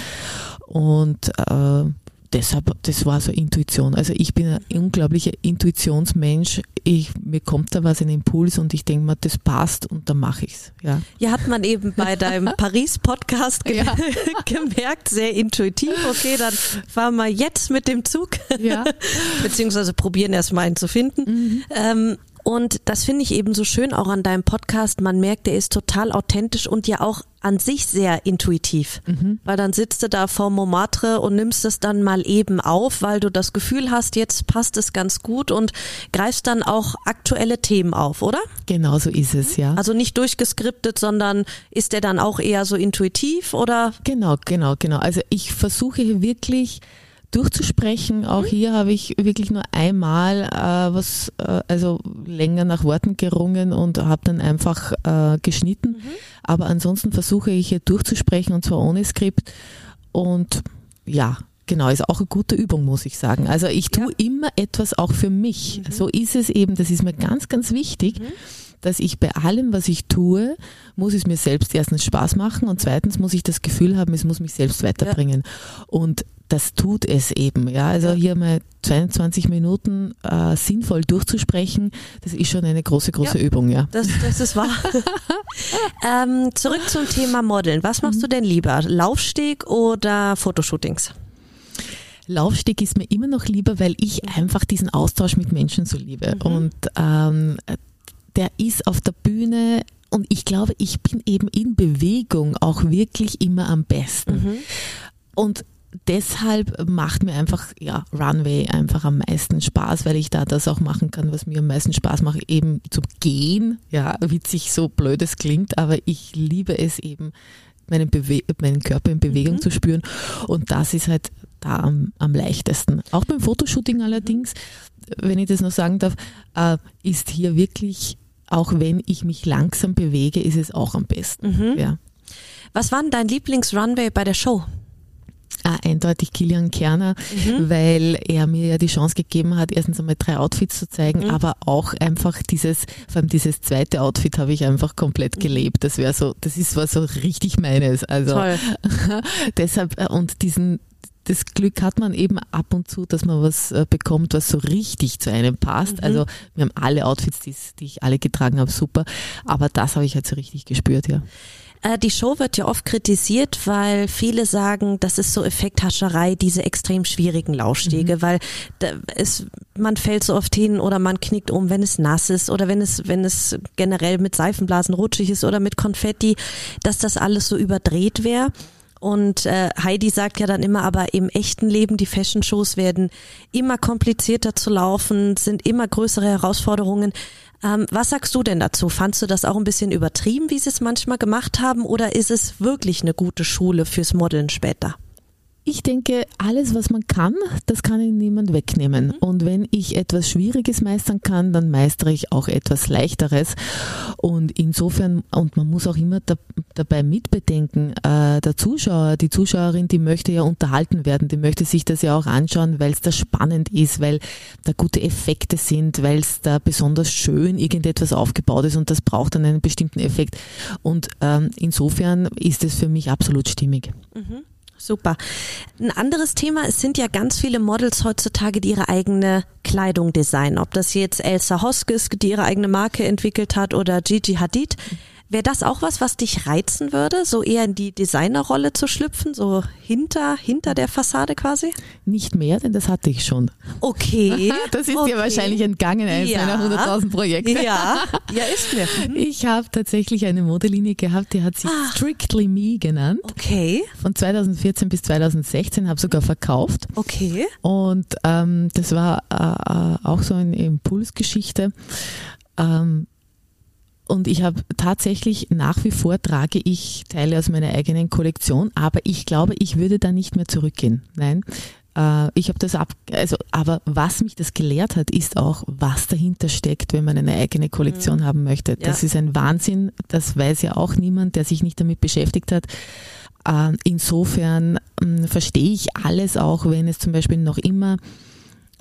Und äh, deshalb, das war so Intuition. Also ich bin ein unglaublicher Intuitionsmensch. Ich, mir kommt da was, ein Impuls und ich denke mir, das passt und dann mache ich's. Ja.
ja, hat man eben bei deinem Paris-Podcast ge ja. gemerkt, sehr intuitiv. Okay, dann fahren wir jetzt mit dem Zug. Ja. Beziehungsweise probieren erst mal einen zu finden. Mhm. Ähm, und das finde ich eben so schön auch an deinem Podcast. Man merkt, der ist total authentisch und ja auch an sich sehr intuitiv. Mhm. Weil dann sitzt du da vor Montmartre und nimmst es dann mal eben auf, weil du das Gefühl hast, jetzt passt es ganz gut und greifst dann auch aktuelle Themen auf, oder?
Genau so ist es, ja.
Also nicht durchgeskriptet, sondern ist der dann auch eher so intuitiv oder?
Genau, genau, genau. Also ich versuche hier wirklich durchzusprechen. Auch mhm. hier habe ich wirklich nur einmal äh, was, äh, also länger nach Worten gerungen und habe dann einfach äh, geschnitten. Mhm. Aber ansonsten versuche ich hier durchzusprechen und zwar ohne Skript. Und ja, Genau, ist auch eine gute Übung, muss ich sagen. Also ich tue ja. immer etwas auch für mich. Mhm. So ist es eben, das ist mir ganz, ganz wichtig, mhm. Dass ich bei allem, was ich tue, muss es mir selbst erstens Spaß machen und zweitens muss ich das Gefühl haben, es muss mich selbst weiterbringen. Ja. Und das tut es eben. Ja, also hier mal 22 Minuten äh, sinnvoll durchzusprechen, das ist schon eine große, große ja, Übung. Ja,
das, das ist wahr. ähm, zurück zum Thema Modeln. Was machst mhm. du denn lieber? Laufsteg oder Fotoshootings?
Laufsteg ist mir immer noch lieber, weil ich einfach diesen Austausch mit Menschen so liebe. Mhm. Und ähm, der ist auf der Bühne und ich glaube, ich bin eben in Bewegung auch wirklich immer am besten. Mhm. Und deshalb macht mir einfach ja Runway einfach am meisten Spaß, weil ich da das auch machen kann, was mir am meisten Spaß macht, eben zu gehen. Ja, witzig so blöd es klingt, aber ich liebe es eben, meinen, Bewe meinen Körper in Bewegung mhm. zu spüren. Und das ist halt da am, am leichtesten. Auch beim Fotoshooting allerdings, wenn ich das noch sagen darf, äh, ist hier wirklich, auch wenn ich mich langsam bewege, ist es auch am besten. Mhm. Ja.
Was war denn dein Lieblings-Runway bei der Show?
Ah, eindeutig Kilian Kerner, mhm. weil er mir ja die Chance gegeben hat, erstens einmal drei Outfits zu zeigen, mhm. aber auch einfach dieses, vor allem dieses zweite Outfit habe ich einfach komplett mhm. gelebt. Das wäre so, das ist was so richtig meines. Also Toll. deshalb äh, und diesen das Glück hat man eben ab und zu, dass man was äh, bekommt, was so richtig zu einem passt. Mhm. Also wir haben alle Outfits, die, die ich alle getragen habe, super. Aber das habe ich halt so richtig gespürt, ja.
Äh, die Show wird ja oft kritisiert, weil viele sagen, das ist so Effekthascherei, diese extrem schwierigen Laufstege, mhm. weil es, man fällt so oft hin oder man knickt um, wenn es nass ist oder wenn es, wenn es generell mit Seifenblasen rutschig ist oder mit Konfetti, dass das alles so überdreht wäre. Und äh, Heidi sagt ja dann immer, aber im echten Leben, die Fashion-Shows werden immer komplizierter zu laufen, sind immer größere Herausforderungen. Ähm, was sagst du denn dazu? Fandst du das auch ein bisschen übertrieben, wie sie es manchmal gemacht haben, oder ist es wirklich eine gute Schule fürs Modeln später?
Ich denke, alles, was man kann, das kann Ihnen niemand wegnehmen. Mhm. Und wenn ich etwas Schwieriges meistern kann, dann meistere ich auch etwas Leichteres. Und insofern, und man muss auch immer da, dabei mitbedenken, äh, der Zuschauer, die Zuschauerin, die möchte ja unterhalten werden, die möchte sich das ja auch anschauen, weil es da spannend ist, weil da gute Effekte sind, weil es da besonders schön irgendetwas aufgebaut ist und das braucht dann einen bestimmten Effekt. Und ähm, insofern ist es für mich absolut stimmig.
Mhm. Super. Ein anderes Thema, es sind ja ganz viele Models heutzutage, die ihre eigene Kleidung designen. Ob das jetzt Elsa Hoskes, die ihre eigene Marke entwickelt hat, oder Gigi Hadid. Wäre das auch was, was dich reizen würde, so eher in die Designerrolle zu schlüpfen, so hinter, hinter der Fassade quasi?
Nicht mehr, denn das hatte ich schon.
Okay.
Das ist
okay.
dir wahrscheinlich entgangen, eines
Ja.
meiner 100.000 Projekte.
Ja, ja, ist mir. Mhm.
Ich habe tatsächlich eine Modelinie gehabt, die hat sich
Ah.
Strictly Me genannt.
Okay,
Von 2014 bis 2016 habe sogar verkauft.
okay.
Und ähm, das war äh, äh, auch so eine Impulsgeschichte. Ähm, und ich habe tatsächlich nach wie vor trage ich Teile aus meiner eigenen Kollektion, aber ich glaube, ich würde da nicht mehr zurückgehen. Nein. Äh, Ich habe das ab, also, aber was mich das gelehrt hat, ist auch, was dahinter steckt, wenn man eine eigene Kollektion haben möchte. Das
Ja.
ist ein Wahnsinn. Das weiß ja auch niemand, der sich nicht damit beschäftigt hat. Äh, Insofern mh, verstehe ich alles auch, wenn es zum Beispiel noch immer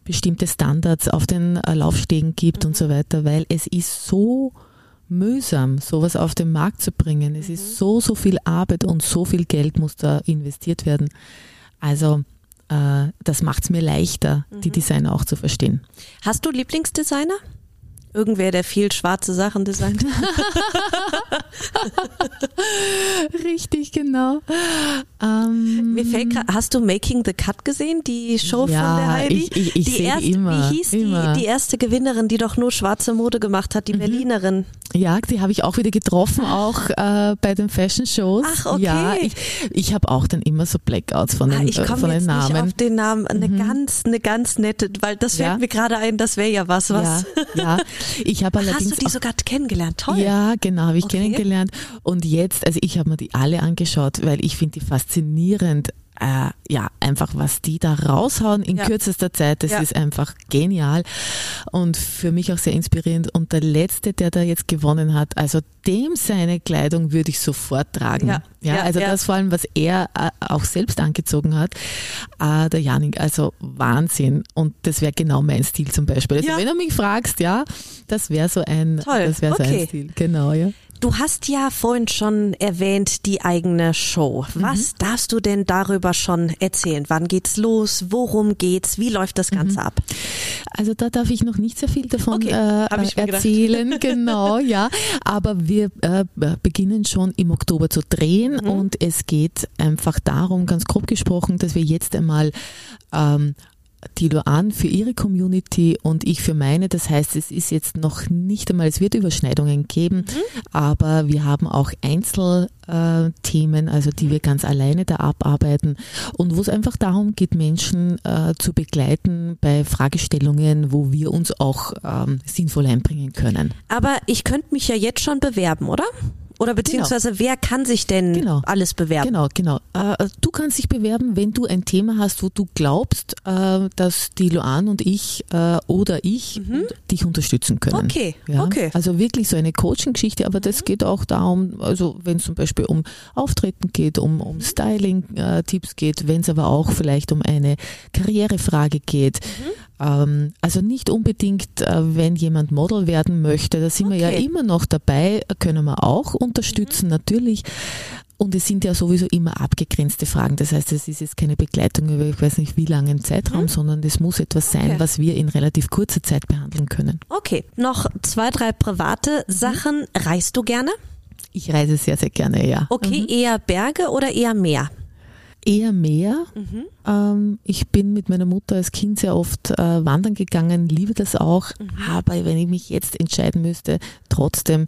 bestimmte Standards auf den äh, Laufstegen gibt und so weiter, weil es ist so mühsam, sowas auf den Markt zu bringen. Es ist so, so viel Arbeit und so viel Geld muss da investiert werden. Also äh, das macht es mir leichter, die Designer auch zu verstehen.
Hast du Lieblingsdesigner? Irgendwer, der viel schwarze Sachen designt?
Richtig, genau. Ähm,
Mir fällt grad, hast du Making the Cut gesehen, die Show
Ja,
von der Heidi?
ich- ich- ich
die erste,
immer,
Wie hieß
immer.
Die, die erste Gewinnerin, die doch nur schwarze Mode gemacht hat, die
Mhm.
Berlinerin?
Ja, die habe ich auch wieder getroffen, auch äh, bei den Fashion Shows.
Ach, okay.
Ja, ich, ich habe auch dann immer so Blackouts von
Ah,
den,
ich
äh, von den
jetzt nicht
Namen. Mhm.
auf den Namen. Eine ganz, eine ganz nette, weil das fällt
Ja.
mir gerade ein, das wäre ja was, was.
Ja, ja. Ich habe allerdings
Hast du die sogar kennengelernt? Toll.
Ja, genau, habe ich
Okay.
kennengelernt. Und jetzt, also ich habe mir die alle angeschaut, weil ich finde die faszinierend. Äh, ja, einfach was die da raushauen in
Ja.
kürzester Zeit, das
Ja.
ist einfach genial und für mich auch sehr inspirierend. Und der letzte, der da jetzt gewonnen hat, also dem seine Kleidung würde ich sofort tragen.
Ja.
Ja, also das vor allem, was er äh, auch selbst angezogen hat, äh, der Janik, also Wahnsinn. Und das wäre genau mein Stil zum Beispiel. Also wenn du mich fragst, ja, das wäre so ein,
Toll,
das wäre so
okay.
ein Stil. Genau, ja.
Du hast ja vorhin schon erwähnt, die eigene Show.
Mhm.
Was darfst du denn darüber schon erzählen? Wann geht's los? Worum geht's? Wie läuft das
Mhm.
Ganze ab?
Also da darf ich noch nicht sehr viel davon
Okay,
äh,
gedacht.
erzählen, genau, ja. Aber wir äh, beginnen schon im Oktober zu drehen
Mhm.
und es geht einfach darum, ganz grob gesprochen, dass wir jetzt einmal ähm, die Luan für ihre Community und ich für meine. Das heißt, es ist jetzt noch nicht einmal, es wird Überschneidungen geben, aber wir haben auch Einzelthemen, also die wir ganz alleine da abarbeiten und wo es einfach darum geht, Menschen äh, zu begleiten bei Fragestellungen, wo wir uns auch ähm, sinnvoll einbringen können.
Aber ich könnte mich ja jetzt schon bewerben, oder? Oder beziehungsweise wer kann sich denn
Genau.
alles bewerben?
Genau, genau. Äh, du kannst dich bewerben, wenn du ein Thema hast, wo du glaubst, äh, dass die Luan und ich äh, oder ich dich unterstützen können.
Mhm. Okay,
Ja?
okay.
Also wirklich so eine Coaching-Geschichte, aber das geht auch darum, also wenn es zum Beispiel um Auftreten geht, um, um Styling-Tipps geht, wenn es aber auch vielleicht um eine Karrierefrage geht. Ähm, also nicht unbedingt, äh, wenn jemand Model werden möchte, da sind wir ja
Okay.
immer noch dabei, können wir auch unterstützen, natürlich. Und es sind ja sowieso immer abgegrenzte Fragen. Das heißt, es ist jetzt keine Begleitung über ich weiß nicht wie langen Zeitraum, sondern es muss etwas sein,
Mhm. Okay.
was wir in relativ kurzer Zeit behandeln können.
Okay, noch zwei, drei private Sachen. Reist du gerne?
Ich reise sehr, sehr gerne, ja.
Okay, eher Berge oder eher Meer?
Eher mehr. Ähm, ich bin mit meiner Mutter als Kind sehr oft äh, wandern gegangen, liebe das auch. Aber wenn ich mich jetzt entscheiden müsste, trotzdem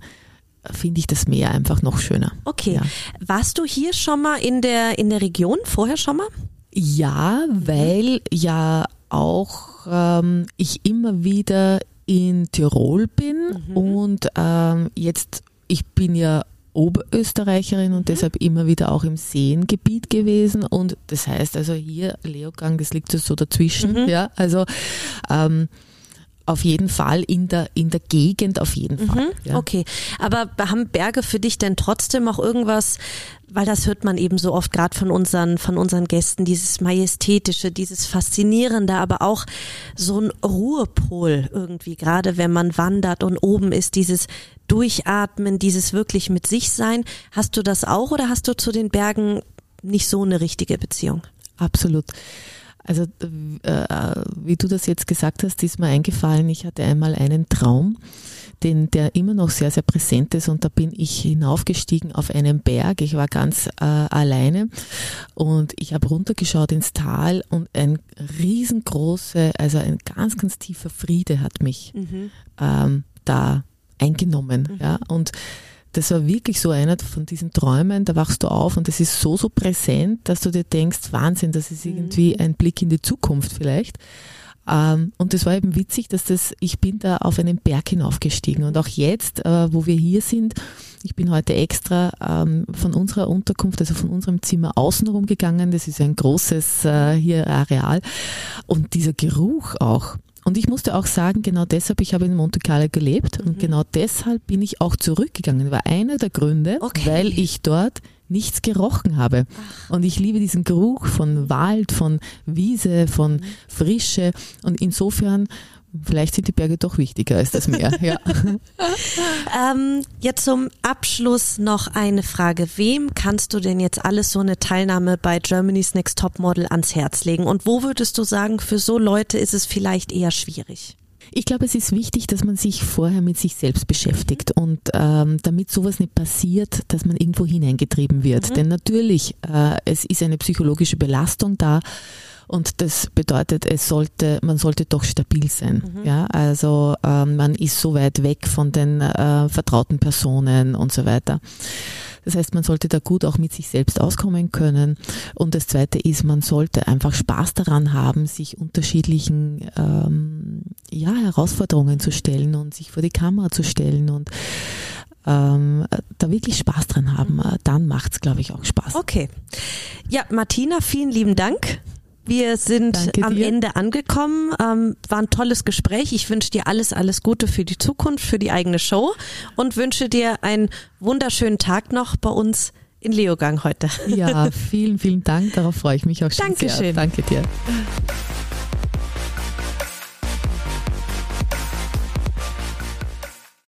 finde ich das Meer einfach noch schöner.
Okay.
Ja.
Warst du hier schon mal in der, in der Region? Vorher schon mal?
Ja, weil ja auch ähm, ich immer wieder in Tirol bin und ähm, jetzt, ich bin ja Oberösterreicherin und deshalb immer wieder auch im Seengebiet gewesen und das heißt also hier Leogang, das liegt so dazwischen, ja, also ähm, auf jeden Fall in der, in der Gegend auf jeden Fall. Ja.
Okay, aber haben Berge für dich denn trotzdem auch irgendwas, weil das hört man eben so oft gerade von unseren, von unseren Gästen, dieses Majestätische, dieses Faszinierende, aber auch so ein Ruhepol irgendwie, gerade wenn man wandert und oben ist, dieses Durchatmen, dieses wirklich mit sich sein. Hast du das auch oder hast du zu den Bergen nicht so eine richtige Beziehung.
Absolut. Also äh, wie du das jetzt gesagt hast, ist mir eingefallen, ich hatte einmal einen Traum, den, der immer noch sehr, sehr präsent ist und da bin ich hinaufgestiegen auf einen Berg. Ich war ganz äh, alleine und ich habe runtergeschaut ins Tal und ein riesengroße, also ein ganz, ganz tiefer Friede hat mich mhm. ähm, da eingenommen. Mhm. Ja, und das war wirklich so einer von diesen Träumen, da wachst du auf und das ist so, so präsent, dass du dir denkst, Wahnsinn, das ist irgendwie mhm. ein Blick in die Zukunft vielleicht. Ähm, und das war eben witzig, dass das, ich bin da auf einen Berg hinaufgestiegen und auch jetzt, äh, wo wir hier sind, ich bin heute extra ähm, von unserer Unterkunft, also von unserem Zimmer außenrum gegangen. Das ist ein großes äh, hier Areal und dieser Geruch auch. Und ich musste auch sagen, genau deshalb, ich habe in Monte Carlo gelebt und mhm. genau deshalb bin ich auch zurückgegangen. War einer der Gründe, okay. weil ich dort nichts gerochen habe. Ach. Und ich liebe diesen Geruch von Wald, von Wiese, von mhm. Frische. Und insofern Vielleicht sind die Berge doch wichtiger als das Meer. Ja.
ähm, jetzt zum Abschluss noch eine Frage. Wem kannst du denn jetzt alles so eine Teilnahme bei Germany's Next Top Model ans Herz legen? Und wo würdest du sagen, für so Leute ist es vielleicht eher schwierig?
Ich glaube, es ist wichtig, dass man sich vorher mit sich selbst beschäftigt und ähm, damit sowas nicht passiert, dass man irgendwo hineingetrieben wird. Mhm. Denn natürlich, äh, es ist eine psychologische Belastung da und das bedeutet, es sollte, man sollte doch stabil sein. Mhm. Ja, also ähm, man ist so weit weg von den äh, vertrauten Personen und so weiter. Das heißt, man sollte da gut auch mit sich selbst auskommen können. Und das Zweite ist, man sollte einfach Spaß daran haben, sich unterschiedlichen ähm, ja, Herausforderungen zu stellen und sich vor die Kamera zu stellen und ähm, da wirklich Spaß dran haben. Dann macht's, glaube ich, auch Spaß.
Okay. Ja, Martina, vielen lieben Dank. Wir sind am Ende angekommen. Ähm, war ein tolles Gespräch. Ich wünsche dir alles, alles Gute für die Zukunft, für die eigene Show und wünsche dir einen wunderschönen Tag noch bei uns in Leogang heute.
Ja, vielen, vielen Dank. Darauf freue ich mich auch schon
Dankeschön.
sehr. Danke dir.